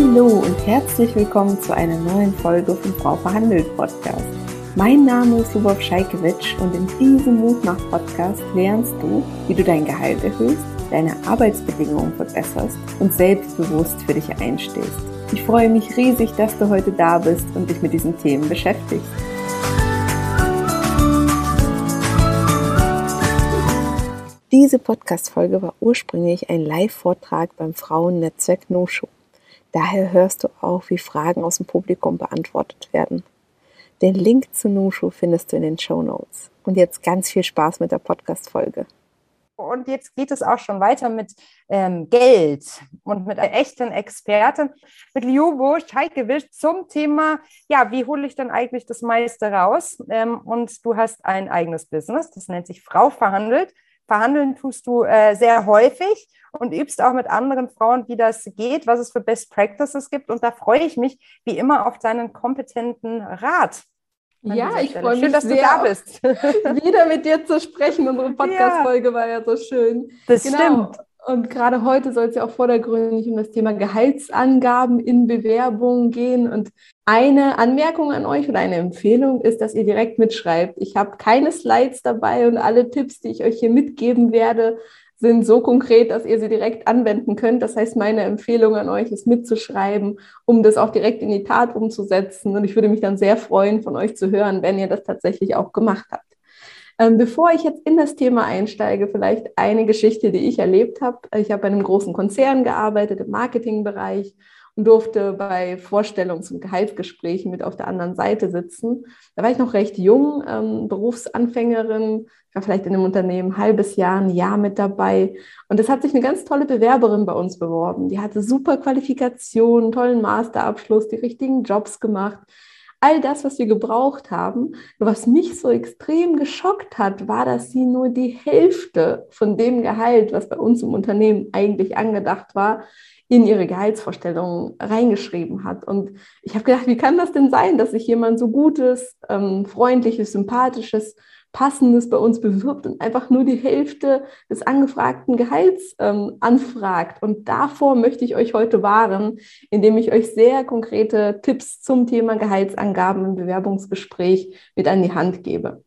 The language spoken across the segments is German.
Hallo und herzlich willkommen zu einer neuen Folge vom Frau Verhandelt Podcast. Mein Name ist Lubov Scheikewitsch und in diesem Mutmach-Podcast lernst du, wie du dein Gehalt erhöhst, deine Arbeitsbedingungen verbesserst und selbstbewusst für dich einstehst. Ich freue mich riesig, dass du heute da bist und dich mit diesen Themen beschäftigst. Diese Podcast-Folge war ursprünglich ein Live-Vortrag beim Frauennetzwerk No-Show. Daher hörst du auch, wie Fragen aus dem Publikum beantwortet werden. Den Link zu No-Show findest du in den Show Notes. Und jetzt ganz viel Spaß mit der Podcast-Folge. Und jetzt geht es auch schon weiter mit ähm, Geld und mit einer echten Expertin, mit Ljubo Scheikewitsch zum Thema, ja, wie hole ich denn eigentlich das meiste raus? Ähm, und du hast ein eigenes Business, das nennt sich Frau verhandelt. Verhandeln tust du äh, sehr häufig und übst auch mit anderen Frauen, wie das geht, was es für Best Practices gibt. Und da freue ich mich wie immer auf deinen kompetenten Rat. Ja, ich freue mich schön, dass sehr, du da bist. wieder mit dir zu sprechen. Unsere Podcast-Folge ja. war ja so schön. Das genau. stimmt. Und gerade heute soll es ja auch vordergründig um das Thema Gehaltsangaben in Bewerbungen gehen. Und eine Anmerkung an euch oder eine Empfehlung ist, dass ihr direkt mitschreibt. Ich habe keine Slides dabei und alle Tipps, die ich euch hier mitgeben werde, sind so konkret, dass ihr sie direkt anwenden könnt. Das heißt, meine Empfehlung an euch ist mitzuschreiben, um das auch direkt in die Tat umzusetzen. Und ich würde mich dann sehr freuen, von euch zu hören, wenn ihr das tatsächlich auch gemacht habt. Ähm, bevor ich jetzt in das Thema einsteige, vielleicht eine Geschichte, die ich erlebt habe. Ich habe bei einem großen Konzern gearbeitet im Marketingbereich und durfte bei Vorstellungs- und Gehaltsgesprächen mit auf der anderen Seite sitzen. Da war ich noch recht jung, ähm, Berufsanfängerin, war vielleicht in einem Unternehmen ein halbes Jahr, ein Jahr mit dabei. Und es hat sich eine ganz tolle Bewerberin bei uns beworben. Die hatte super Qualifikationen, tollen Masterabschluss, die richtigen Jobs gemacht all das, was wir gebraucht haben. was mich so extrem geschockt hat, war, dass sie nur die Hälfte von dem Gehalt, was bei uns im Unternehmen eigentlich angedacht war, in ihre Gehaltsvorstellungen reingeschrieben hat. Und ich habe gedacht, wie kann das denn sein, dass sich jemand so gutes, ähm, freundliches, sympathisches Passendes bei uns bewirbt und einfach nur die Hälfte des angefragten Gehalts ähm, anfragt. Und davor möchte ich euch heute wahren, indem ich euch sehr konkrete Tipps zum Thema Gehaltsangaben im Bewerbungsgespräch mit an die Hand gebe.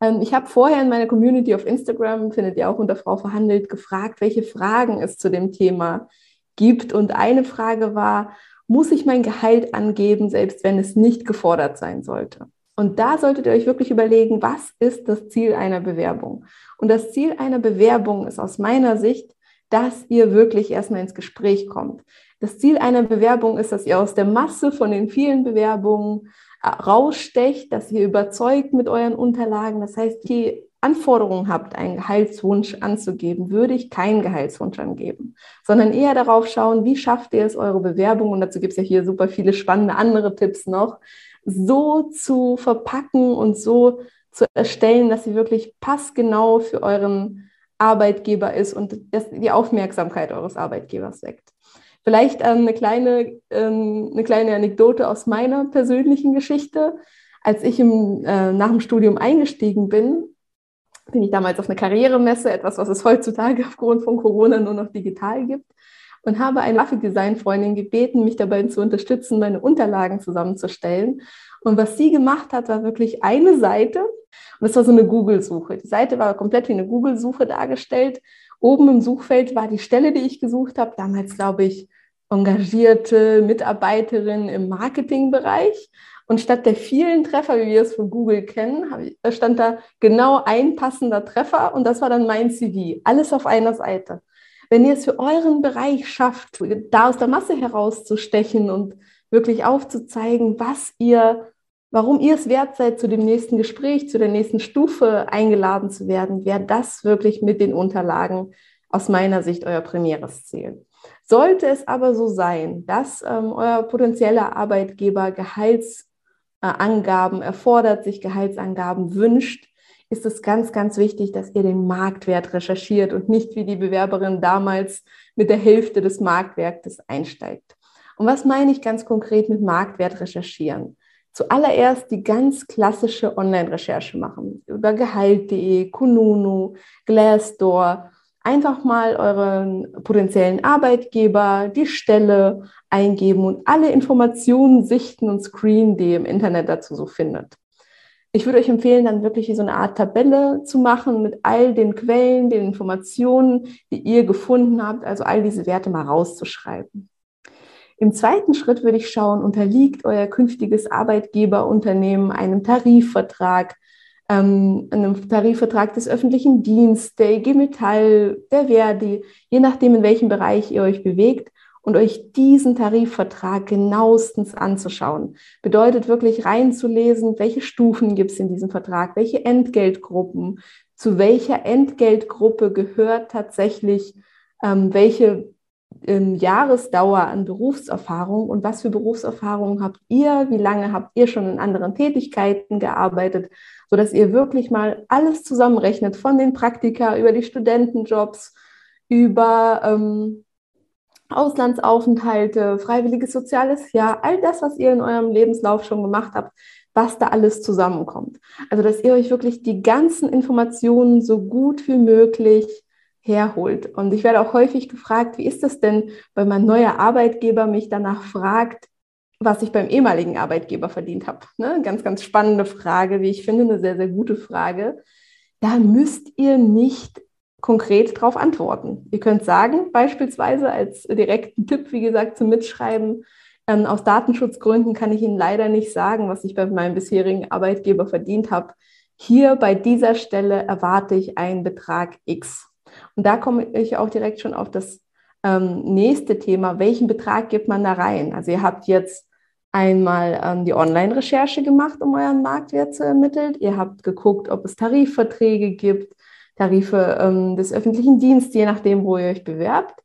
Ähm, ich habe vorher in meiner Community auf Instagram, findet ihr auch unter Frau verhandelt, gefragt, welche Fragen es zu dem Thema gibt. Und eine Frage war, muss ich mein Gehalt angeben, selbst wenn es nicht gefordert sein sollte? Und da solltet ihr euch wirklich überlegen, was ist das Ziel einer Bewerbung? Und das Ziel einer Bewerbung ist aus meiner Sicht, dass ihr wirklich erstmal ins Gespräch kommt. Das Ziel einer Bewerbung ist, dass ihr aus der Masse von den vielen Bewerbungen äh, rausstecht, dass ihr überzeugt mit euren Unterlagen. Das heißt, die Anforderungen habt, einen Gehaltswunsch anzugeben, würde ich keinen Gehaltswunsch angeben, sondern eher darauf schauen, wie schafft ihr es, eure Bewerbung, und dazu gibt es ja hier super viele spannende andere Tipps noch, so zu verpacken und so zu erstellen, dass sie wirklich passgenau für euren Arbeitgeber ist und die Aufmerksamkeit eures Arbeitgebers weckt. Vielleicht ähm, eine, kleine, ähm, eine kleine Anekdote aus meiner persönlichen Geschichte. Als ich im, äh, nach dem Studium eingestiegen bin, bin ich damals auf eine Karrieremesse, etwas, was es heutzutage aufgrund von Corona nur noch digital gibt und habe eine Grafikdesign-Freundin gebeten, mich dabei zu unterstützen, meine Unterlagen zusammenzustellen. Und was sie gemacht hat, war wirklich eine Seite. Und das war so eine Google-Suche. Die Seite war komplett wie eine Google-Suche dargestellt. Oben im Suchfeld war die Stelle, die ich gesucht habe. Damals, glaube ich, engagierte Mitarbeiterin im Marketingbereich. Und statt der vielen Treffer, wie wir es von Google kennen, stand da genau ein passender Treffer und das war dann mein CV. Alles auf einer Seite. Wenn ihr es für euren Bereich schafft, da aus der Masse herauszustechen und wirklich aufzuzeigen, was ihr, warum ihr es wert seid, zu dem nächsten Gespräch, zu der nächsten Stufe eingeladen zu werden, wäre das wirklich mit den Unterlagen aus meiner Sicht euer primäres Ziel. Sollte es aber so sein, dass ähm, euer potenzieller Arbeitgeber Gehaltsangaben erfordert, sich Gehaltsangaben wünscht, ist es ganz, ganz wichtig, dass ihr den Marktwert recherchiert und nicht wie die Bewerberin damals mit der Hälfte des Marktwertes einsteigt. Und was meine ich ganz konkret mit Marktwert recherchieren? Zuallererst die ganz klassische Online-Recherche machen über Gehalt.de, Kununu, Glassdoor. einfach mal euren potenziellen Arbeitgeber, die Stelle eingeben und alle Informationen sichten und screenen, die ihr im Internet dazu so findet. Ich würde euch empfehlen, dann wirklich so eine Art Tabelle zu machen mit all den Quellen, den Informationen, die ihr gefunden habt, also all diese Werte mal rauszuschreiben. Im zweiten Schritt würde ich schauen, unterliegt euer künftiges Arbeitgeberunternehmen einem Tarifvertrag, ähm, einem Tarifvertrag des öffentlichen Dienstes, der IG Metall, der Verdi, je nachdem, in welchem Bereich ihr euch bewegt und euch diesen Tarifvertrag genauestens anzuschauen. Bedeutet wirklich reinzulesen, welche Stufen gibt es in diesem Vertrag, welche Entgeltgruppen, zu welcher Entgeltgruppe gehört tatsächlich ähm, welche ähm, Jahresdauer an Berufserfahrung und was für Berufserfahrungen habt ihr, wie lange habt ihr schon in anderen Tätigkeiten gearbeitet, sodass ihr wirklich mal alles zusammenrechnet von den Praktika über die Studentenjobs, über ähm, Auslandsaufenthalte, freiwilliges soziales Jahr, all das, was ihr in eurem Lebenslauf schon gemacht habt, was da alles zusammenkommt. Also, dass ihr euch wirklich die ganzen Informationen so gut wie möglich herholt. Und ich werde auch häufig gefragt, wie ist das denn, wenn mein neuer Arbeitgeber mich danach fragt, was ich beim ehemaligen Arbeitgeber verdient habe. Ne? Ganz, ganz spannende Frage, wie ich finde, eine sehr, sehr gute Frage. Da müsst ihr nicht konkret darauf antworten. Ihr könnt sagen, beispielsweise als direkten Tipp, wie gesagt, zum Mitschreiben, ähm, aus Datenschutzgründen kann ich Ihnen leider nicht sagen, was ich bei meinem bisherigen Arbeitgeber verdient habe. Hier bei dieser Stelle erwarte ich einen Betrag X. Und da komme ich auch direkt schon auf das ähm, nächste Thema. Welchen Betrag gibt man da rein? Also ihr habt jetzt einmal ähm, die Online-Recherche gemacht, um euren Marktwert zu ermitteln. Ihr habt geguckt, ob es Tarifverträge gibt, Tarife ähm, des öffentlichen Dienstes, je nachdem, wo ihr euch bewerbt.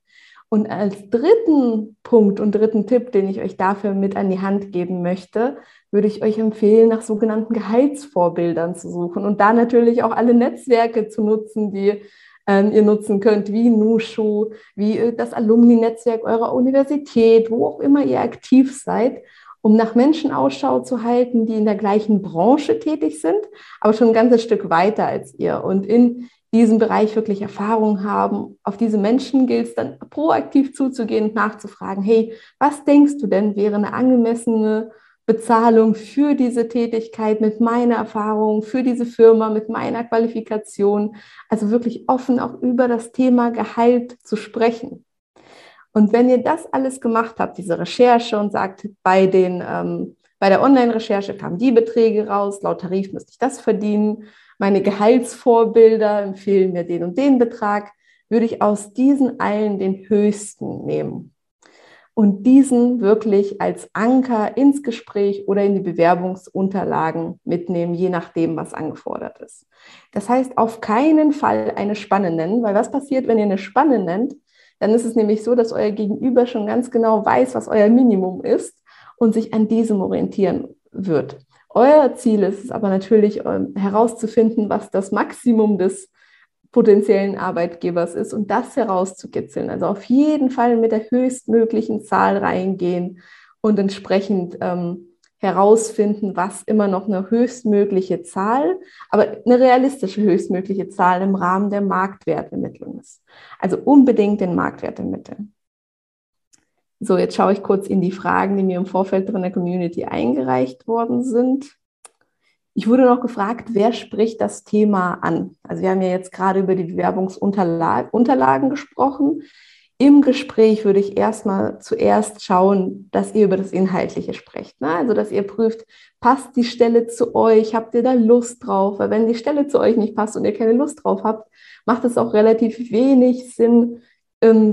Und als dritten Punkt und dritten Tipp, den ich euch dafür mit an die Hand geben möchte, würde ich euch empfehlen, nach sogenannten Gehaltsvorbildern zu suchen und da natürlich auch alle Netzwerke zu nutzen, die ähm, ihr nutzen könnt, wie Nushu, wie äh, das Alumni-Netzwerk eurer Universität, wo auch immer ihr aktiv seid, um nach Menschen Ausschau zu halten, die in der gleichen Branche tätig sind, aber schon ein ganzes Stück weiter als ihr und in diesem Bereich wirklich Erfahrung haben. Auf diese Menschen gilt es dann proaktiv zuzugehen und nachzufragen, hey, was denkst du denn wäre eine angemessene Bezahlung für diese Tätigkeit mit meiner Erfahrung, für diese Firma, mit meiner Qualifikation. Also wirklich offen auch über das Thema Gehalt zu sprechen. Und wenn ihr das alles gemacht habt, diese Recherche und sagt, bei, den, ähm, bei der Online-Recherche kamen die Beträge raus, laut Tarif müsste ich das verdienen, meine Gehaltsvorbilder empfehlen mir den und den Betrag, würde ich aus diesen allen den höchsten nehmen und diesen wirklich als Anker ins Gespräch oder in die Bewerbungsunterlagen mitnehmen, je nachdem, was angefordert ist. Das heißt, auf keinen Fall eine Spanne nennen, weil was passiert, wenn ihr eine Spanne nennt? Dann ist es nämlich so, dass euer Gegenüber schon ganz genau weiß, was euer Minimum ist und sich an diesem orientieren wird. Euer Ziel ist es aber natürlich ähm, herauszufinden, was das Maximum des potenziellen Arbeitgebers ist und das herauszukitzeln. Also auf jeden Fall mit der höchstmöglichen Zahl reingehen und entsprechend ähm, herausfinden, was immer noch eine höchstmögliche Zahl, aber eine realistische höchstmögliche Zahl im Rahmen der Marktwertermittlung ist. Also unbedingt den Marktwert ermitteln. So, jetzt schaue ich kurz in die Fragen, die mir im Vorfeld von der Community eingereicht worden sind. Ich wurde noch gefragt, wer spricht das Thema an? Also wir haben ja jetzt gerade über die Bewerbungsunterlagen gesprochen. Im Gespräch würde ich erstmal zuerst schauen, dass ihr über das Inhaltliche sprecht. Ne? Also, dass ihr prüft, passt die Stelle zu euch? Habt ihr da Lust drauf? Weil wenn die Stelle zu euch nicht passt und ihr keine Lust drauf habt, macht es auch relativ wenig Sinn,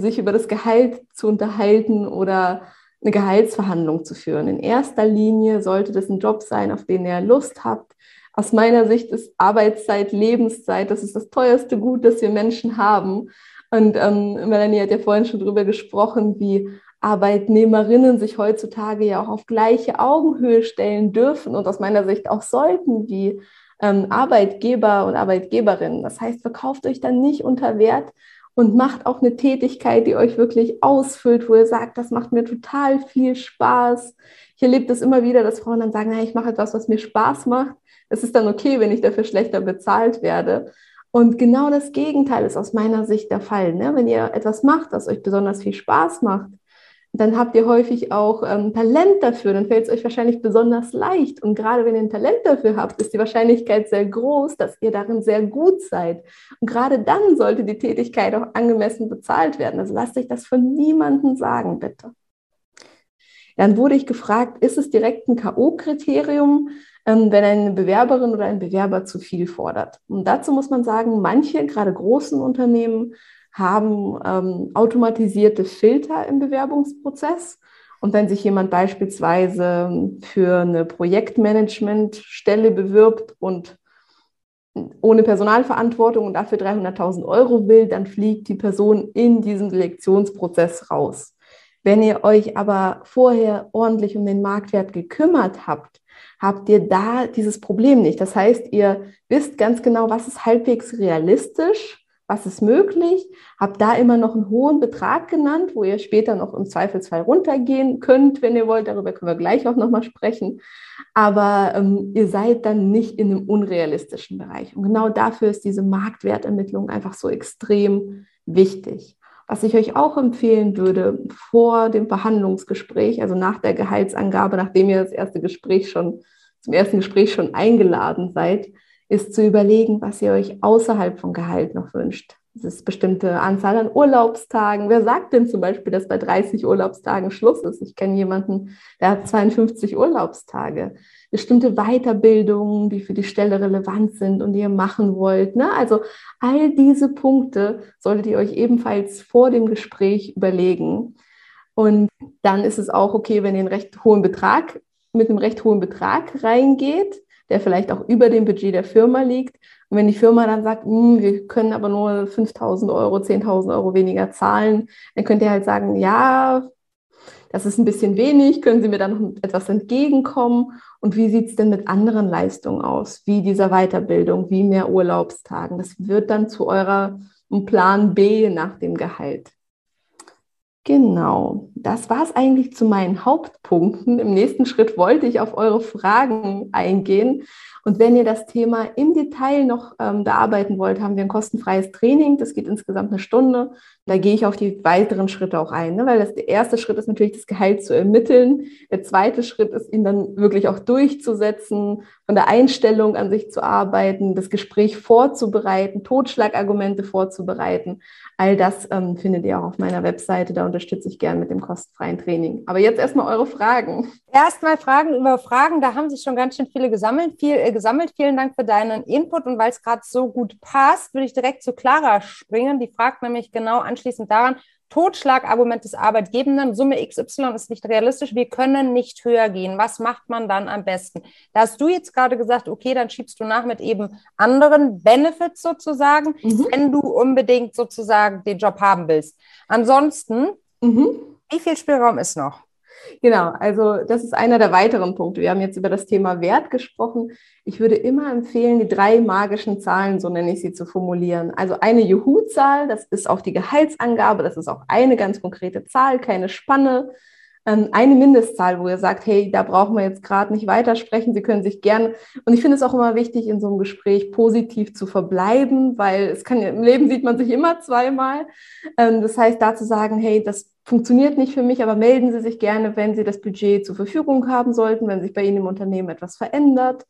sich über das Gehalt zu unterhalten oder eine Gehaltsverhandlung zu führen. In erster Linie sollte das ein Job sein, auf den ihr Lust habt. Aus meiner Sicht ist Arbeitszeit, Lebenszeit, das ist das teuerste Gut, das wir Menschen haben. Und ähm, Melanie hat ja vorhin schon drüber gesprochen, wie Arbeitnehmerinnen sich heutzutage ja auch auf gleiche Augenhöhe stellen dürfen und aus meiner Sicht auch sollten, wie ähm, Arbeitgeber und Arbeitgeberinnen. Das heißt, verkauft euch dann nicht unter Wert, und macht auch eine Tätigkeit, die euch wirklich ausfüllt, wo ihr sagt, das macht mir total viel Spaß. Ich erlebe das immer wieder, dass Frauen dann sagen, ich mache etwas, was mir Spaß macht. Es ist dann okay, wenn ich dafür schlechter bezahlt werde. Und genau das Gegenteil ist aus meiner Sicht der Fall. Ne? Wenn ihr etwas macht, das euch besonders viel Spaß macht, dann habt ihr häufig auch ähm, Talent dafür, dann fällt es euch wahrscheinlich besonders leicht. Und gerade wenn ihr ein Talent dafür habt, ist die Wahrscheinlichkeit sehr groß, dass ihr darin sehr gut seid. Und gerade dann sollte die Tätigkeit auch angemessen bezahlt werden. Also lasst euch das von niemandem sagen, bitte. Dann wurde ich gefragt, ist es direkt ein K.O.-Kriterium, ähm, wenn eine Bewerberin oder ein Bewerber zu viel fordert? Und dazu muss man sagen, manche, gerade großen Unternehmen, haben ähm, automatisierte Filter im Bewerbungsprozess. Und wenn sich jemand beispielsweise für eine Projektmanagementstelle bewirbt und ohne Personalverantwortung und dafür 300.000 Euro will, dann fliegt die Person in diesen Selektionsprozess raus. Wenn ihr euch aber vorher ordentlich um den Marktwert gekümmert habt, habt ihr da dieses Problem nicht. Das heißt, ihr wisst ganz genau, was ist halbwegs realistisch was ist möglich, habe da immer noch einen hohen Betrag genannt, wo ihr später noch im Zweifelsfall runtergehen könnt, wenn ihr wollt. Darüber können wir gleich auch nochmal sprechen. Aber ähm, ihr seid dann nicht in einem unrealistischen Bereich. Und genau dafür ist diese Marktwertermittlung einfach so extrem wichtig. Was ich euch auch empfehlen würde, vor dem Verhandlungsgespräch, also nach der Gehaltsangabe, nachdem ihr das erste Gespräch schon, zum ersten Gespräch schon eingeladen seid, ist zu überlegen, was ihr euch außerhalb von Gehalt noch wünscht. Das ist bestimmte Anzahl an Urlaubstagen. Wer sagt denn zum Beispiel, dass bei 30 Urlaubstagen Schluss ist? Ich kenne jemanden, der hat 52 Urlaubstage. Bestimmte Weiterbildungen, die für die Stelle relevant sind und die ihr machen wollt. Ne? Also all diese Punkte solltet ihr euch ebenfalls vor dem Gespräch überlegen. Und dann ist es auch okay, wenn ihr einen recht hohen Betrag, mit einem recht hohen Betrag reingeht der vielleicht auch über dem Budget der Firma liegt. Und wenn die Firma dann sagt, hm, wir können aber nur 5.000 Euro, 10.000 Euro weniger zahlen, dann könnt ihr halt sagen, ja, das ist ein bisschen wenig, können Sie mir da noch etwas entgegenkommen? Und wie sieht es denn mit anderen Leistungen aus, wie dieser Weiterbildung, wie mehr Urlaubstagen? Das wird dann zu eurer Plan B nach dem Gehalt. Genau, das war es eigentlich zu meinen Hauptpunkten. Im nächsten Schritt wollte ich auf eure Fragen eingehen. Und wenn ihr das Thema im Detail noch ähm, bearbeiten wollt, haben wir ein kostenfreies Training. Das geht insgesamt eine Stunde. Da gehe ich auf die weiteren Schritte auch ein, ne? weil das, der erste Schritt ist natürlich, das Gehalt zu ermitteln. Der zweite Schritt ist, ihn dann wirklich auch durchzusetzen, von der Einstellung an sich zu arbeiten, das Gespräch vorzubereiten, Totschlagargumente vorzubereiten. All das ähm, findet ihr auch auf meiner Webseite. Da unterstütze ich gern mit dem kostenfreien Training. Aber jetzt erstmal eure Fragen. Erstmal Fragen über Fragen. Da haben sich schon ganz schön viele gesammelt. Viel, äh, gesammelt. Vielen Dank für deinen Input. Und weil es gerade so gut passt, würde ich direkt zu Clara springen. Die fragt nämlich genau anschließend daran, Totschlagargument des Arbeitgebenden, Summe XY ist nicht realistisch, wir können nicht höher gehen. Was macht man dann am besten? Da hast du jetzt gerade gesagt, okay, dann schiebst du nach mit eben anderen Benefits sozusagen, mhm. wenn du unbedingt sozusagen den Job haben willst. Ansonsten, mhm. Wie viel Spielraum ist noch? Genau, also das ist einer der weiteren Punkte. Wir haben jetzt über das Thema Wert gesprochen. Ich würde immer empfehlen, die drei magischen Zahlen, so nenne ich sie, zu formulieren. Also eine Juhu-Zahl, das ist auch die Gehaltsangabe, das ist auch eine ganz konkrete Zahl, keine Spanne. Ähm, eine Mindestzahl, wo ihr sagt, hey, da brauchen wir jetzt gerade nicht weitersprechen. Sie können sich gerne, und ich finde es auch immer wichtig, in so einem Gespräch positiv zu verbleiben, weil es kann im Leben sieht man sich immer zweimal. Ähm, das heißt, da zu sagen, hey, das funktioniert nicht für mich, aber melden Sie sich gerne, wenn Sie das Budget zur Verfügung haben sollten, wenn sich bei Ihnen im Unternehmen etwas verändert.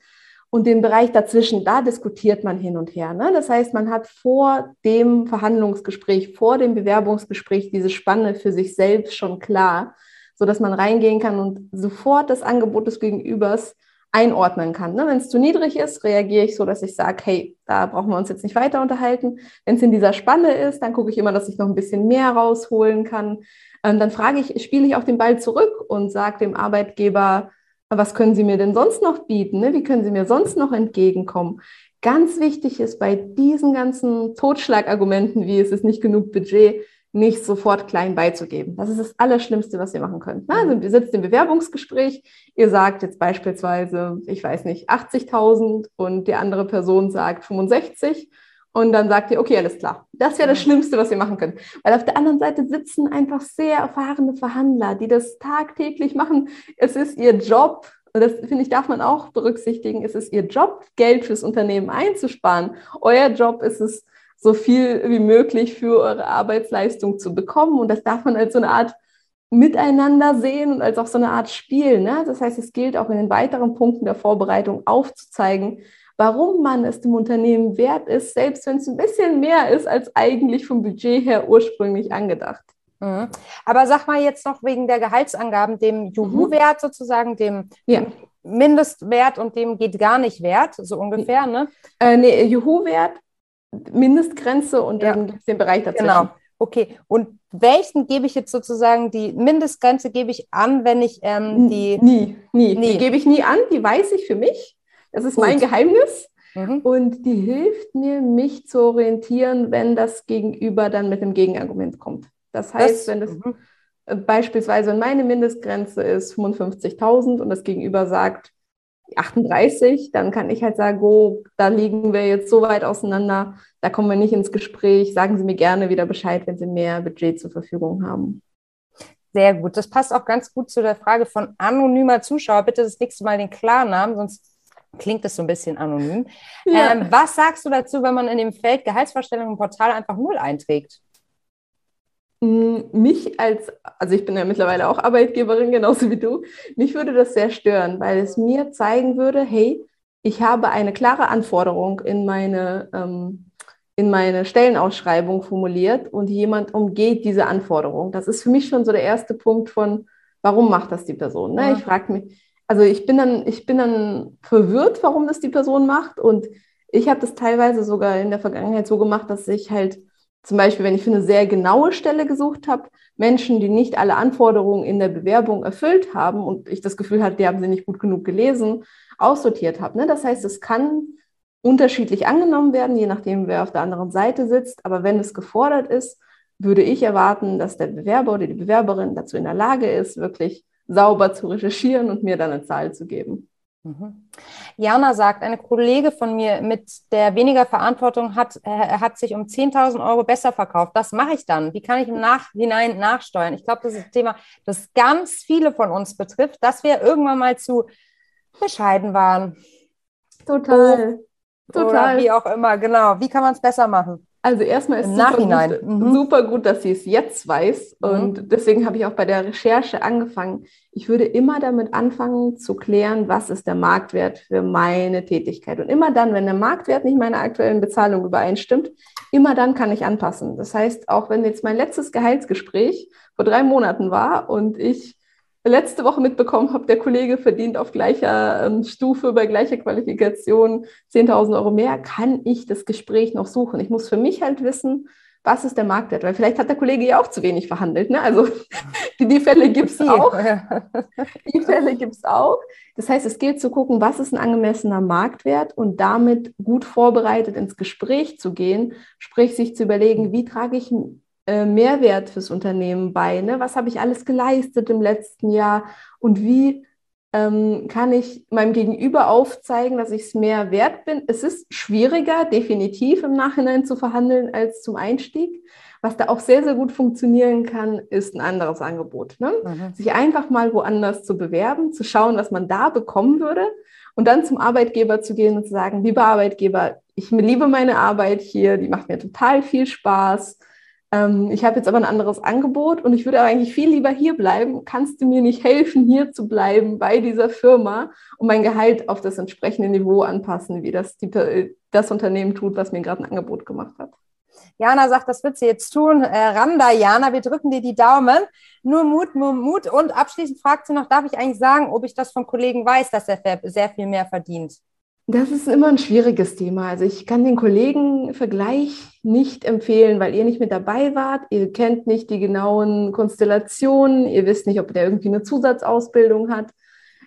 Und den Bereich dazwischen, da diskutiert man hin und her. Ne? Das heißt, man hat vor dem Verhandlungsgespräch, vor dem Bewerbungsgespräch diese Spanne für sich selbst schon klar, sodass man reingehen kann und sofort das Angebot des Gegenübers einordnen kann. Ne? Wenn es zu niedrig ist, reagiere ich so, dass ich sage, hey, da brauchen wir uns jetzt nicht weiter unterhalten. Wenn es in dieser Spanne ist, dann gucke ich immer, dass ich noch ein bisschen mehr rausholen kann. Ähm, dann frage ich, spiele ich auch den Ball zurück und sage dem Arbeitgeber, was können Sie mir denn sonst noch bieten? Ne? Wie können Sie mir sonst noch entgegenkommen? Ganz wichtig ist bei diesen ganzen Totschlagargumenten, wie es ist nicht genug Budget, nicht sofort klein beizugeben. Das ist das Allerschlimmste, was ihr machen könnt. Also ihr sitzt im Bewerbungsgespräch, ihr sagt jetzt beispielsweise, ich weiß nicht, 80.000 und die andere Person sagt 65 und dann sagt ihr, okay, alles klar. Das wäre das Schlimmste, was ihr machen könnt. Weil auf der anderen Seite sitzen einfach sehr erfahrene Verhandler, die das tagtäglich machen. Es ist ihr Job, und das finde ich, darf man auch berücksichtigen, es ist ihr Job, Geld fürs Unternehmen einzusparen. Euer Job ist es, so viel wie möglich für eure Arbeitsleistung zu bekommen. Und das darf man als so eine Art Miteinander sehen und als auch so eine Art Spiel. Ne? Das heißt, es gilt auch in den weiteren Punkten der Vorbereitung aufzuzeigen, warum man es dem Unternehmen wert ist, selbst wenn es ein bisschen mehr ist als eigentlich vom Budget her ursprünglich angedacht. Mhm. Aber sag mal jetzt noch wegen der Gehaltsangaben, dem Juhu-Wert sozusagen, dem ja. Mindestwert und dem geht gar nicht Wert, so ungefähr, ne? Äh, nee, Juhu-Wert, Mindestgrenze und ja. dann gibt es den Bereich dazwischen. Genau. Okay, und welchen gebe ich jetzt sozusagen die Mindestgrenze gebe ich an, wenn ich ähm, die. Nie, nie. nie. Die gebe ich nie an, die weiß ich für mich. Das ist Gut. mein Geheimnis. Mhm. Und die hilft mir, mich zu orientieren, wenn das Gegenüber dann mit einem Gegenargument kommt. Das heißt, das, wenn das mhm. beispielsweise meine Mindestgrenze ist 55.000 und das Gegenüber sagt 38, dann kann ich halt sagen, oh, da liegen wir jetzt so weit auseinander, da kommen wir nicht ins Gespräch. Sagen Sie mir gerne wieder Bescheid, wenn Sie mehr Budget zur Verfügung haben. Sehr gut. Das passt auch ganz gut zu der Frage von anonymer Zuschauer. Bitte das nächste Mal den Klarnamen, sonst klingt das so ein bisschen anonym. Ja. Ähm, was sagst du dazu, wenn man in dem Feld Gehaltsvorstellung im Portal einfach null einträgt? Mich als, also ich bin ja mittlerweile auch Arbeitgeberin, genauso wie du, mich würde das sehr stören, weil es mir zeigen würde, hey, ich habe eine klare Anforderung in meine, ähm, in meine Stellenausschreibung formuliert und jemand umgeht diese Anforderung. Das ist für mich schon so der erste Punkt von, warum macht das die Person? Ne? Ja. Ich frage mich, also ich bin dann, ich bin dann verwirrt, warum das die Person macht und ich habe das teilweise sogar in der Vergangenheit so gemacht, dass ich halt zum Beispiel, wenn ich für eine sehr genaue Stelle gesucht habe, Menschen, die nicht alle Anforderungen in der Bewerbung erfüllt haben und ich das Gefühl hatte, die haben sie nicht gut genug gelesen, aussortiert habe. Ne? Das heißt, es kann unterschiedlich angenommen werden, je nachdem, wer auf der anderen Seite sitzt. Aber wenn es gefordert ist, würde ich erwarten, dass der Bewerber oder die Bewerberin dazu in der Lage ist, wirklich sauber zu recherchieren und mir dann eine Zahl zu geben. Mhm. Jana sagt, eine Kollege von mir mit der weniger Verantwortung hat, äh, hat sich um 10.000 Euro besser verkauft. Was mache ich dann? Wie kann ich im Nachhinein nachsteuern? Ich glaube, das ist ein Thema, das ganz viele von uns betrifft, dass wir irgendwann mal zu bescheiden waren. Total. Total. Oder wie auch immer, genau. Wie kann man es besser machen? Also erstmal ist es super gut, mhm. super gut, dass sie es jetzt weiß. Mhm. Und deswegen habe ich auch bei der Recherche angefangen. Ich würde immer damit anfangen zu klären, was ist der Marktwert für meine Tätigkeit. Und immer dann, wenn der Marktwert nicht meiner aktuellen Bezahlung übereinstimmt, immer dann kann ich anpassen. Das heißt, auch wenn jetzt mein letztes Gehaltsgespräch vor drei Monaten war und ich letzte Woche mitbekommen habe, der Kollege verdient auf gleicher ähm, Stufe bei gleicher Qualifikation 10.000 Euro mehr, kann ich das Gespräch noch suchen. Ich muss für mich halt wissen, was ist der Marktwert? Weil vielleicht hat der Kollege ja auch zu wenig verhandelt. Ne? Also die, die Fälle gibt es auch. Die Fälle gibt es auch. Das heißt, es gilt zu gucken, was ist ein angemessener Marktwert und damit gut vorbereitet ins Gespräch zu gehen, sprich sich zu überlegen, wie trage ich äh, Mehrwert fürs Unternehmen bei? Ne? Was habe ich alles geleistet im letzten Jahr und wie ähm, kann ich meinem Gegenüber aufzeigen, dass ich es mehr wert bin? Es ist schwieriger, definitiv im Nachhinein zu verhandeln als zum Einstieg. Was da auch sehr, sehr gut funktionieren kann, ist ein anderes Angebot. Ne? Mhm. Sich einfach mal woanders zu bewerben, zu schauen, was man da bekommen würde und dann zum Arbeitgeber zu gehen und zu sagen, lieber Arbeitgeber, ich liebe meine Arbeit hier, die macht mir total viel Spaß ähm, ich habe jetzt aber ein anderes Angebot und ich würde aber eigentlich viel lieber hier bleiben. Kannst du mir nicht helfen, hier zu bleiben bei dieser Firma und mein Gehalt auf das entsprechende Niveau anpassen, wie das die, das Unternehmen tut, was mir gerade ein Angebot gemacht hat? Jana sagt, das wird sie jetzt tun. Äh, Randa, Jana, wir drücken dir die Daumen. Nur Mut, nur Mut. Und abschließend fragt sie noch, darf ich eigentlich sagen, ob ich das von Kollegen weiß, dass er sehr viel mehr verdient? Das ist immer ein schwieriges Thema. Also ich kann den Kollegen Vergleich nicht empfehlen, weil ihr nicht mit dabei wart. Ihr kennt nicht die genauen Konstellationen. Ihr wisst nicht, ob der irgendwie eine Zusatzausbildung hat.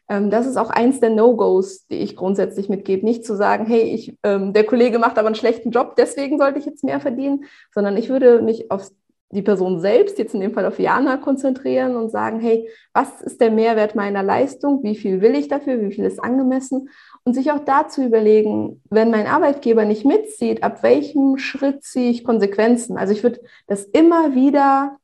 Ähm, das ist auch eins der No-Gos, die ich grundsätzlich mitgebe. Nicht zu sagen, hey, ich, ähm, der Kollege macht aber einen schlechten Job, deswegen sollte ich jetzt mehr verdienen, sondern ich würde mich auf die Person selbst, jetzt in dem Fall auf Jana, konzentrieren und sagen, hey, was ist der Mehrwert meiner Leistung? Wie viel will ich dafür? Wie viel ist angemessen? Und sich auch dazu überlegen, wenn mein Arbeitgeber nicht mitzieht, ab welchem Schritt ziehe ich Konsequenzen? Also ich würde das immer wieder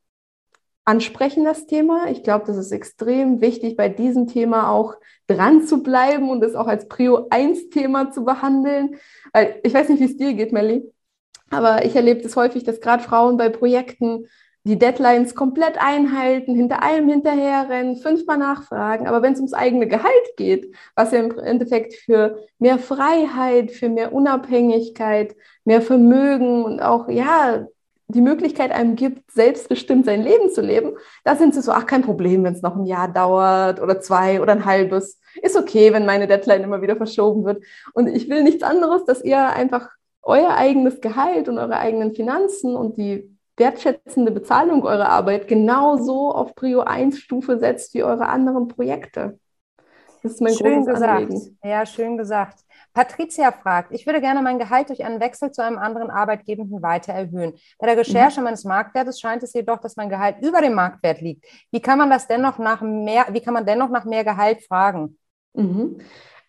ansprechen, das Thema. Ich glaube, das ist extrem wichtig, bei diesem Thema auch dran zu bleiben und es auch als Prio 1 Thema zu behandeln. Weil ich weiß nicht, wie es dir geht, Melly, aber ich erlebe das häufig, dass gerade Frauen bei Projekten die Deadlines komplett einhalten, hinter allem hinterherrennen, fünfmal nachfragen. Aber wenn es ums eigene Gehalt geht, was ja im Endeffekt für mehr Freiheit, für mehr Unabhängigkeit, mehr Vermögen und auch, ja, die Möglichkeit einem gibt, selbstbestimmt sein Leben zu leben, da sind sie so, ach, kein Problem, wenn es noch ein Jahr dauert oder zwei oder ein halbes. Ist okay, wenn meine Deadline immer wieder verschoben wird. Und ich will nichts anderes, dass ihr einfach euer eigenes Gehalt und eure eigenen Finanzen und die wertschätzende Bezahlung eurer Arbeit genauso auf Prio 1 Stufe setzt wie eure anderen Projekte. Das ist mein schön großes gesagt. Anliegen. Ja, schön gesagt. Patricia fragt, ich würde gerne mein Gehalt durch einen Wechsel zu einem anderen Arbeitgebenden weiter erhöhen. Bei der Recherche mhm. meines Marktwertes scheint es jedoch, dass mein Gehalt über dem Marktwert liegt. Wie kann man das dennoch nach mehr, wie kann man dennoch nach mehr Gehalt fragen? Mhm.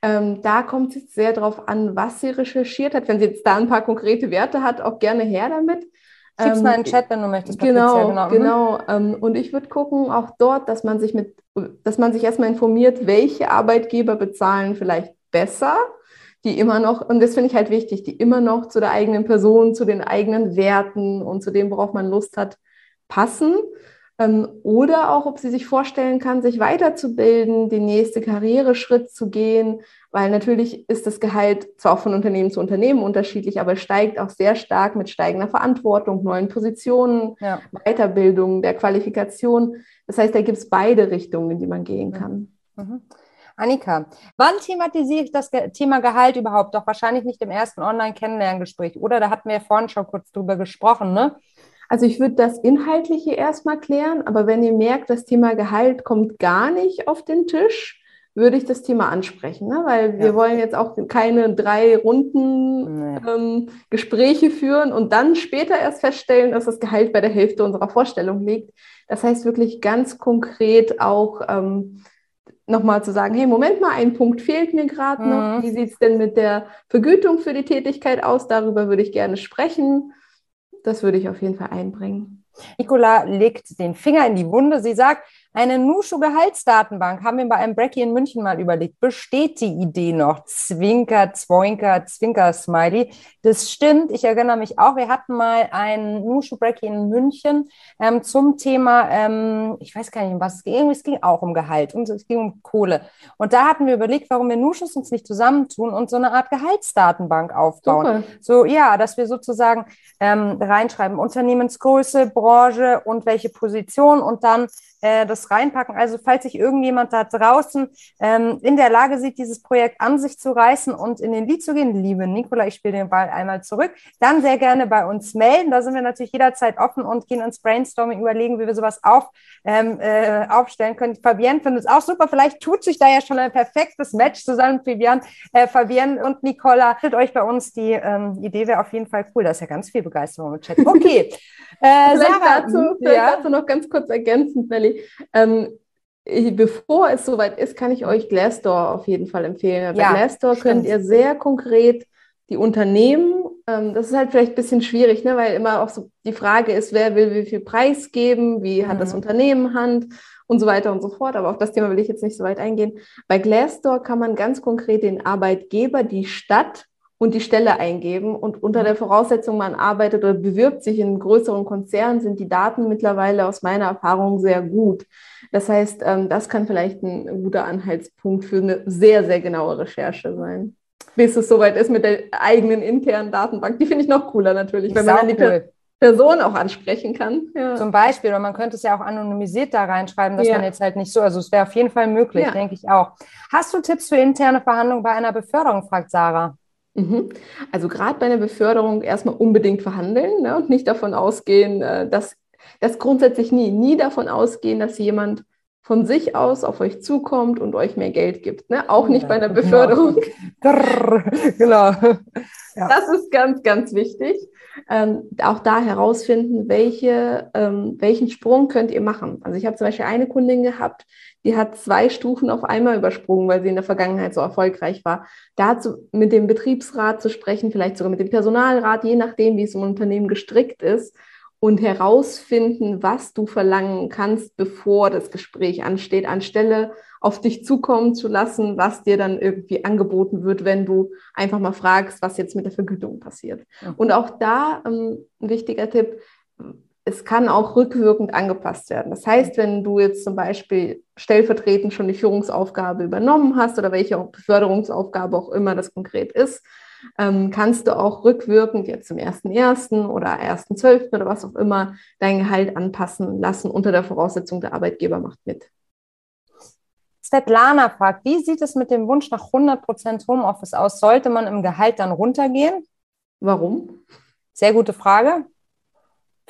Ähm, da kommt es sehr darauf an, was sie recherchiert hat. Wenn sie jetzt da ein paar konkrete Werte hat, auch gerne her damit. Schieb's ähm, mal in den Chat, wenn du möchtest. Genau, genau. genau. Ähm, und ich würde gucken, auch dort, dass man sich mit, dass man sich erstmal informiert, welche Arbeitgeber bezahlen vielleicht besser, die immer noch, und das finde ich halt wichtig, die immer noch zu der eigenen Person, zu den eigenen Werten und zu dem, worauf man Lust hat, passen. Ähm, oder auch, ob sie sich vorstellen kann, sich weiterzubilden, den nächsten Karriereschritt zu gehen, weil natürlich ist das Gehalt zwar auch von Unternehmen zu Unternehmen unterschiedlich, aber steigt auch sehr stark mit steigender Verantwortung, neuen Positionen, ja. Weiterbildung, der Qualifikation. Das heißt, da gibt es beide Richtungen, in die man gehen kann. Mhm. Annika, wann thematisiere ich das Thema Gehalt überhaupt? Doch wahrscheinlich nicht im ersten Online-Kennenlerngespräch, oder? Da hatten wir ja vorhin schon kurz drüber gesprochen, ne? Also ich würde das Inhaltliche erstmal klären, aber wenn ihr merkt, das Thema Gehalt kommt gar nicht auf den Tisch, würde ich das Thema ansprechen, ne? weil wir ja. wollen jetzt auch keine drei Runden nee. ähm, Gespräche führen und dann später erst feststellen, dass das Gehalt bei der Hälfte unserer Vorstellung liegt. Das heißt wirklich ganz konkret auch ähm, nochmal zu sagen, hey, Moment mal, ein Punkt fehlt mir gerade mhm. noch. Wie sieht es denn mit der Vergütung für die Tätigkeit aus? Darüber würde ich gerne sprechen. Das würde ich auf jeden Fall einbringen. Nicola legt den Finger in die Wunde. Sie sagt, eine Nushu-Gehaltsdatenbank haben wir bei einem Brecki in München mal überlegt. Besteht die Idee noch? Zwinker, Zwoinker, Zwinker, Smiley. Das stimmt. Ich erinnere mich auch. Wir hatten mal ein Nushu-Brecki in München ähm, zum Thema, ähm, ich weiß gar nicht, um was es ging. Es ging auch um Gehalt und es ging um Kohle. Und da hatten wir überlegt, warum wir Nushus uns nicht zusammentun und so eine Art Gehaltsdatenbank aufbauen. Super. So, ja, dass wir sozusagen ähm, reinschreiben, Unternehmensgröße, Branche und welche Position und dann äh, das reinpacken. Also falls sich irgendjemand da draußen ähm, in der Lage sieht, dieses Projekt an sich zu reißen und in den Lied zu gehen, liebe Nicola, ich spiele den Ball einmal zurück, dann sehr gerne bei uns melden. Da sind wir natürlich jederzeit offen und gehen ins Brainstorming, überlegen, wie wir sowas auf, ähm, äh, aufstellen können. Fabienne findet es auch super. Vielleicht tut sich da ja schon ein perfektes Match zusammen, Fabienne, äh, Fabienne und Nicola. Stellt euch bei uns die ähm, Idee wäre auf jeden Fall cool. Da ist ja ganz viel Begeisterung im Chat. Okay. Äh, vielleicht, Sarah, dazu, vielleicht ja? dazu noch ganz kurz ergänzend, Nelly. Ähm, bevor es soweit ist, kann ich euch Glassdoor auf jeden Fall empfehlen. Bei ja, Glassdoor stimmt. könnt ihr sehr konkret die Unternehmen, ähm, das ist halt vielleicht ein bisschen schwierig, ne, weil immer auch so die Frage ist, wer will wie viel Preis geben, wie hat mhm. das Unternehmen Hand und so weiter und so fort. Aber auf das Thema will ich jetzt nicht so weit eingehen. Bei Glassdoor kann man ganz konkret den Arbeitgeber, die Stadt und die Stelle eingeben. Und unter der Voraussetzung, man arbeitet oder bewirbt sich in größeren Konzernen, sind die Daten mittlerweile aus meiner Erfahrung sehr gut. Das heißt, ähm, das kann vielleicht ein guter Anhaltspunkt für eine sehr, sehr genaue Recherche sein. Bis es soweit ist mit der eigenen internen Datenbank. Die finde ich noch cooler natürlich, wenn man dann die cool. Person auch ansprechen kann. Ja. Zum Beispiel, oder man könnte es ja auch anonymisiert da reinschreiben, dass ja. man jetzt halt nicht so, also es wäre auf jeden Fall möglich, ja. denke ich auch. Hast du Tipps für interne Verhandlungen bei einer Beförderung, fragt Sarah. Mhm. Also gerade bei einer Beförderung erstmal unbedingt verhandeln ne, und nicht davon ausgehen, äh, dass das grundsätzlich nie, nie davon ausgehen, dass jemand von sich aus auf euch zukommt und euch mehr Geld gibt. Ne? Auch nicht bei einer genau. Beförderung. genau. Ja. Das ist ganz, ganz wichtig. Ähm, auch da herausfinden, welche, ähm, welchen Sprung könnt ihr machen. Also ich habe zum Beispiel eine Kundin gehabt, die hat zwei Stufen auf einmal übersprungen, weil sie in der Vergangenheit so erfolgreich war. Dazu mit dem Betriebsrat zu sprechen, vielleicht sogar mit dem Personalrat, je nachdem, wie es im Unternehmen gestrickt ist, und herausfinden, was du verlangen kannst, bevor das Gespräch ansteht, anstelle auf dich zukommen zu lassen, was dir dann irgendwie angeboten wird, wenn du einfach mal fragst, was jetzt mit der Vergütung passiert. Mhm. Und auch da ähm, ein wichtiger Tipp, es kann auch rückwirkend angepasst werden. Das heißt, wenn du jetzt zum Beispiel stellvertretend schon die Führungsaufgabe übernommen hast oder welche Beförderungsaufgabe auch immer das konkret ist, ähm, kannst du auch rückwirkend jetzt zum 1.1. oder 1.12. oder was auch immer dein Gehalt anpassen lassen unter der Voraussetzung, der Arbeitgeber macht mit. Svetlana fragt, wie sieht es mit dem Wunsch nach 100% Homeoffice aus? Sollte man im Gehalt dann runtergehen? Warum? Sehr gute Frage.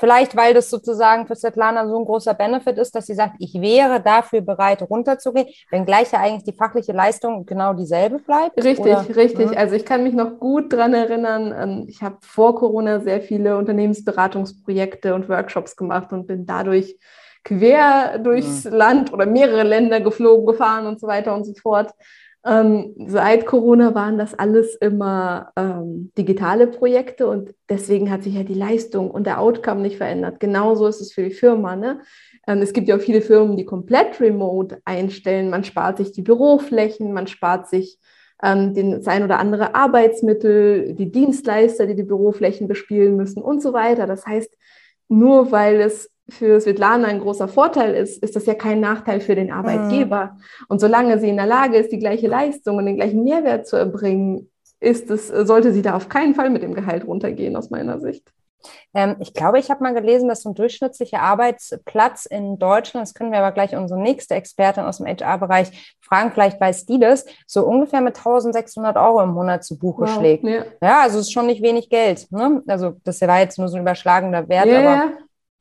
Vielleicht, weil das sozusagen für Svetlana so ein großer Benefit ist, dass sie sagt, ich wäre dafür bereit, runterzugehen, wenngleich ja eigentlich die fachliche Leistung genau dieselbe bleibt. Richtig, oder? richtig. Mhm. Also ich kann mich noch gut daran erinnern, ähm, ich habe vor Corona sehr viele Unternehmensberatungsprojekte und Workshops gemacht und bin dadurch quer durchs mhm. Land oder mehrere Länder geflogen, gefahren und so weiter und so fort. Ähm, seit Corona waren das alles immer ähm, digitale Projekte und deswegen hat sich ja die Leistung und der Outcome nicht verändert. Genauso ist es für die Firma. Ne? Ähm, es gibt ja auch viele Firmen, die komplett remote einstellen. Man spart sich die Büroflächen, man spart sich ähm, den, das ein oder andere Arbeitsmittel, die Dienstleister, die die Büroflächen bespielen müssen und so weiter. Das heißt, nur weil es für Svetlana ein großer Vorteil ist, ist das ja kein Nachteil für den Arbeitgeber. Mhm. Und solange sie in der Lage ist, die gleiche Leistung und den gleichen Mehrwert zu erbringen, ist es, sollte sie da auf keinen Fall mit dem Gehalt runtergehen, aus meiner Sicht. Ähm, ich glaube, ich habe mal gelesen, dass so ein durchschnittlicher Arbeitsplatz in Deutschland, das können wir aber gleich unsere nächste Expertin aus dem HR-Bereich fragen, vielleicht weiß die das, so ungefähr mit 1600 Euro im Monat zu Buche wow, schlägt. Ja. ja. also es ist schon nicht wenig Geld. Ne? Also das war jetzt nur so ein überschlagender Wert, ja, aber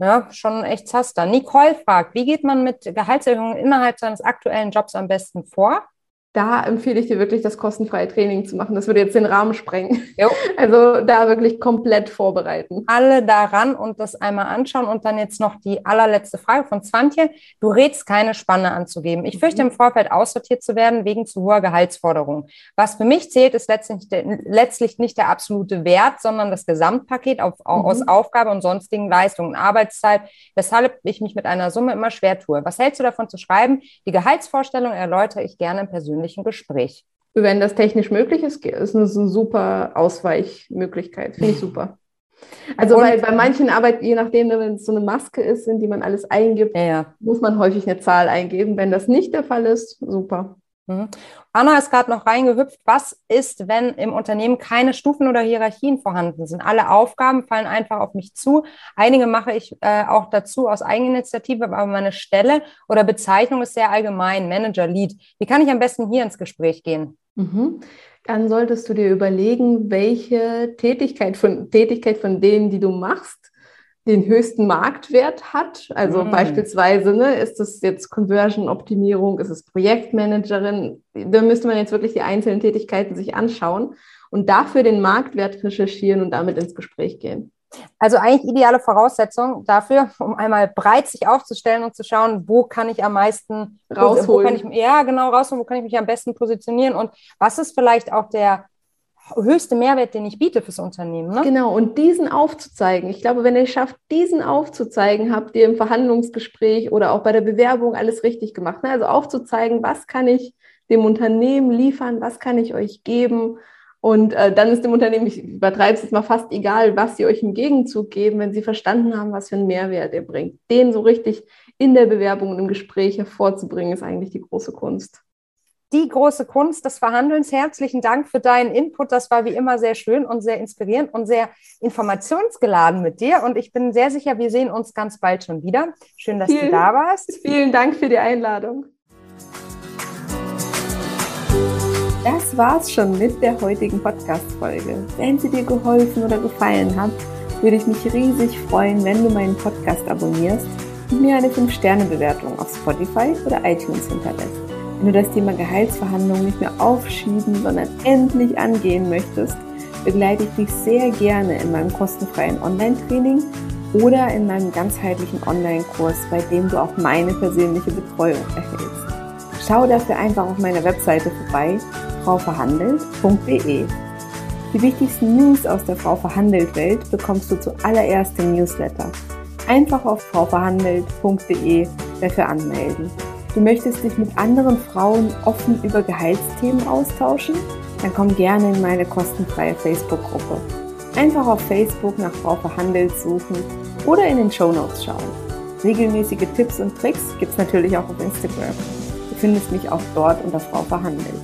ja, schon echt Zaster. Nicole fragt, wie geht man mit Gehaltserhöhungen innerhalb seines aktuellen Jobs am besten vor? Da empfehle ich dir wirklich, das kostenfreie Training zu machen. Das würde jetzt den Rahmen sprengen. Jo. Also da wirklich komplett vorbereiten. Alle daran und das einmal anschauen. Und dann jetzt noch die allerletzte Frage von Zwantje. Du rätst keine Spanne anzugeben. Ich fürchte, im mhm. Vorfeld aussortiert zu werden wegen zu hoher Gehaltsforderungen. Was für mich zählt, ist letztlich, letztlich nicht der absolute Wert, sondern das Gesamtpaket auf, mhm. aus Aufgabe und sonstigen Leistungen, Arbeitszeit, weshalb ich mich mit einer Summe immer schwer tue. Was hältst du davon zu schreiben? Die Gehaltsvorstellung erläutere ich gerne im persönlichen persönlichen Gespräch. Wenn das technisch möglich ist, ist es eine super Ausweichmöglichkeit. Finde ich super. Also bei, bei manchen Arbeit, je nachdem, wenn es so eine Maske ist, in die man alles eingibt, ja. muss man häufig eine Zahl eingeben. Wenn das nicht der Fall ist, super. Mhm. Anna ist gerade noch reingehüpft. Was ist, wenn im Unternehmen keine Stufen oder Hierarchien vorhanden sind? Alle Aufgaben fallen einfach auf mich zu. Einige mache ich äh, auch dazu aus Eigeninitiative, aber meine Stelle oder Bezeichnung ist sehr allgemein, Manager, Lead. Wie kann ich am besten hier ins Gespräch gehen? Mhm. Dann solltest du dir überlegen, welche Tätigkeit von, Tätigkeit von denen, die du machst, den höchsten Marktwert hat. Also mhm. beispielsweise ne, ist es jetzt Conversion-Optimierung, ist es Projektmanagerin. Da müsste man jetzt wirklich die einzelnen Tätigkeiten sich anschauen und dafür den Marktwert recherchieren und damit ins Gespräch gehen. Also eigentlich ideale Voraussetzung dafür, um einmal breit sich aufzustellen und zu schauen, wo kann ich am meisten rausholen. Ich, ja, genau, rausholen, wo kann ich mich am besten positionieren und was ist vielleicht auch der höchste Mehrwert, den ich biete fürs Unternehmen. Ne? Genau, und diesen aufzuzeigen. Ich glaube, wenn ihr es schafft, diesen aufzuzeigen, habt ihr im Verhandlungsgespräch oder auch bei der Bewerbung alles richtig gemacht. Ne? Also aufzuzeigen, was kann ich dem Unternehmen liefern, was kann ich euch geben. Und äh, dann ist dem Unternehmen, ich übertreibe es jetzt mal fast egal, was sie euch im Gegenzug geben, wenn sie verstanden haben, was für einen Mehrwert ihr bringt. Den so richtig in der Bewerbung und im Gespräch hervorzubringen, ist eigentlich die große Kunst die große Kunst des Verhandelns. Herzlichen Dank für deinen Input. Das war wie immer sehr schön und sehr inspirierend und sehr informationsgeladen mit dir. Und ich bin sehr sicher, wir sehen uns ganz bald schon wieder. Schön, dass vielen, du da warst. Vielen Dank für die Einladung. Das war's schon mit der heutigen Podcast-Folge. Wenn sie dir geholfen oder gefallen hat, würde ich mich riesig freuen, wenn du meinen Podcast abonnierst und mir eine 5-Sterne-Bewertung auf Spotify oder iTunes hinterlässt. Wenn du das Thema Gehaltsverhandlungen nicht mehr aufschieben, sondern endlich angehen möchtest, begleite ich dich sehr gerne in meinem kostenfreien Online-Training oder in meinem ganzheitlichen Online-Kurs, bei dem du auch meine persönliche Betreuung erhältst. Schau dafür einfach auf meiner Webseite vorbei, frauverhandelt.de. Die wichtigsten News aus der Frau verhandelt Welt bekommst du zuallererst im Newsletter. einfach auf frauverhandelt.de dafür anmelden. Du möchtest dich mit anderen Frauen offen über Gehaltsthemen austauschen? Dann komm gerne in meine kostenfreie Facebook-Gruppe. Einfach auf Facebook nach Frau Verhandelt suchen oder in den Show Notes schauen. Regelmäßige Tipps und Tricks gibt es natürlich auch auf Instagram. Du findest mich auch dort unter Frau Verhandelt.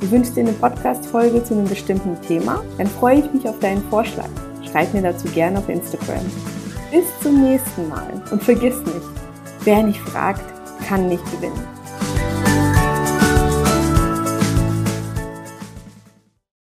Du wünschst dir eine Podcast-Folge zu einem bestimmten Thema? Dann freue ich mich auf deinen Vorschlag. Schreib mir dazu gerne auf Instagram. Bis zum nächsten Mal und vergiss nicht, wer nicht fragt, kann nicht gewinnen.